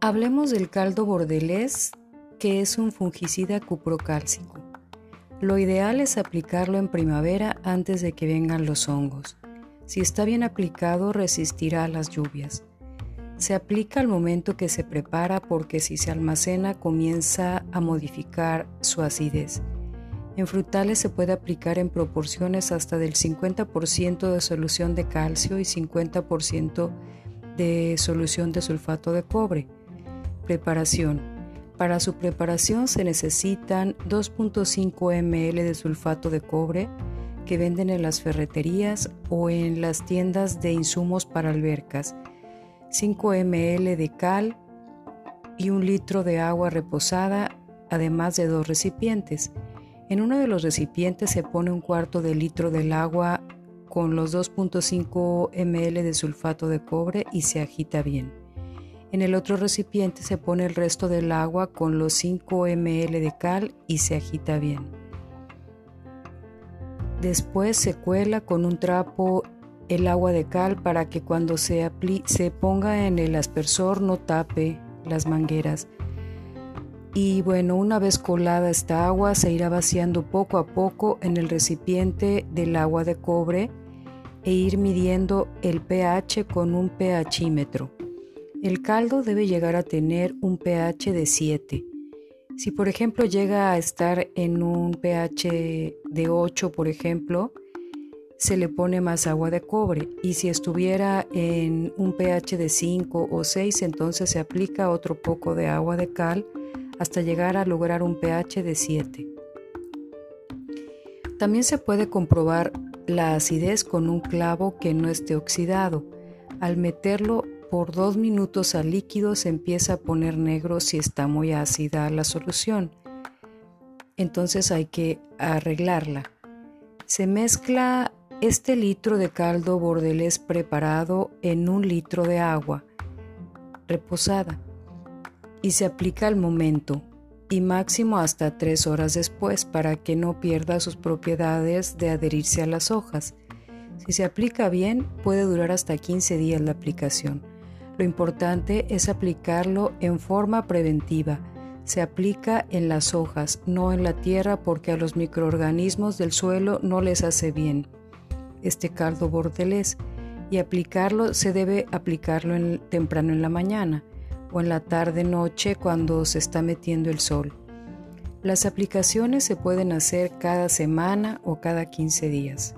Hablemos del caldo bordelés, que es un fungicida cuprocálcico. Lo ideal es aplicarlo en primavera antes de que vengan los hongos. Si está bien aplicado resistirá a las lluvias. Se aplica al momento que se prepara porque si se almacena comienza a modificar su acidez. En frutales se puede aplicar en proporciones hasta del 50% de solución de calcio y 50% de solución de sulfato de cobre. Preparación. Para su preparación se necesitan 2.5 ml de sulfato de cobre que venden en las ferreterías o en las tiendas de insumos para albercas, 5 ml de cal y un litro de agua reposada, además de dos recipientes. En uno de los recipientes se pone un cuarto de litro del agua con los 2.5 ml de sulfato de cobre y se agita bien. En el otro recipiente se pone el resto del agua con los 5 ml de cal y se agita bien. Después se cuela con un trapo el agua de cal para que cuando se, se ponga en el aspersor no tape las mangueras. Y bueno, una vez colada esta agua se irá vaciando poco a poco en el recipiente del agua de cobre e ir midiendo el pH con un pHímetro. El caldo debe llegar a tener un pH de 7. Si por ejemplo llega a estar en un pH de 8, por ejemplo, se le pone más agua de cobre y si estuviera en un pH de 5 o 6, entonces se aplica otro poco de agua de cal hasta llegar a lograr un pH de 7. También se puede comprobar la acidez con un clavo que no esté oxidado. Al meterlo por dos minutos al líquido se empieza a poner negro si está muy ácida la solución. Entonces hay que arreglarla. Se mezcla este litro de caldo bordelés preparado en un litro de agua reposada y se aplica al momento y máximo hasta tres horas después para que no pierda sus propiedades de adherirse a las hojas. Si se aplica bien, puede durar hasta 15 días la aplicación. Lo importante es aplicarlo en forma preventiva. Se aplica en las hojas, no en la tierra porque a los microorganismos del suelo no les hace bien este caldo bordelés y aplicarlo se debe aplicarlo temprano en la mañana o en la tarde noche cuando se está metiendo el sol. Las aplicaciones se pueden hacer cada semana o cada 15 días.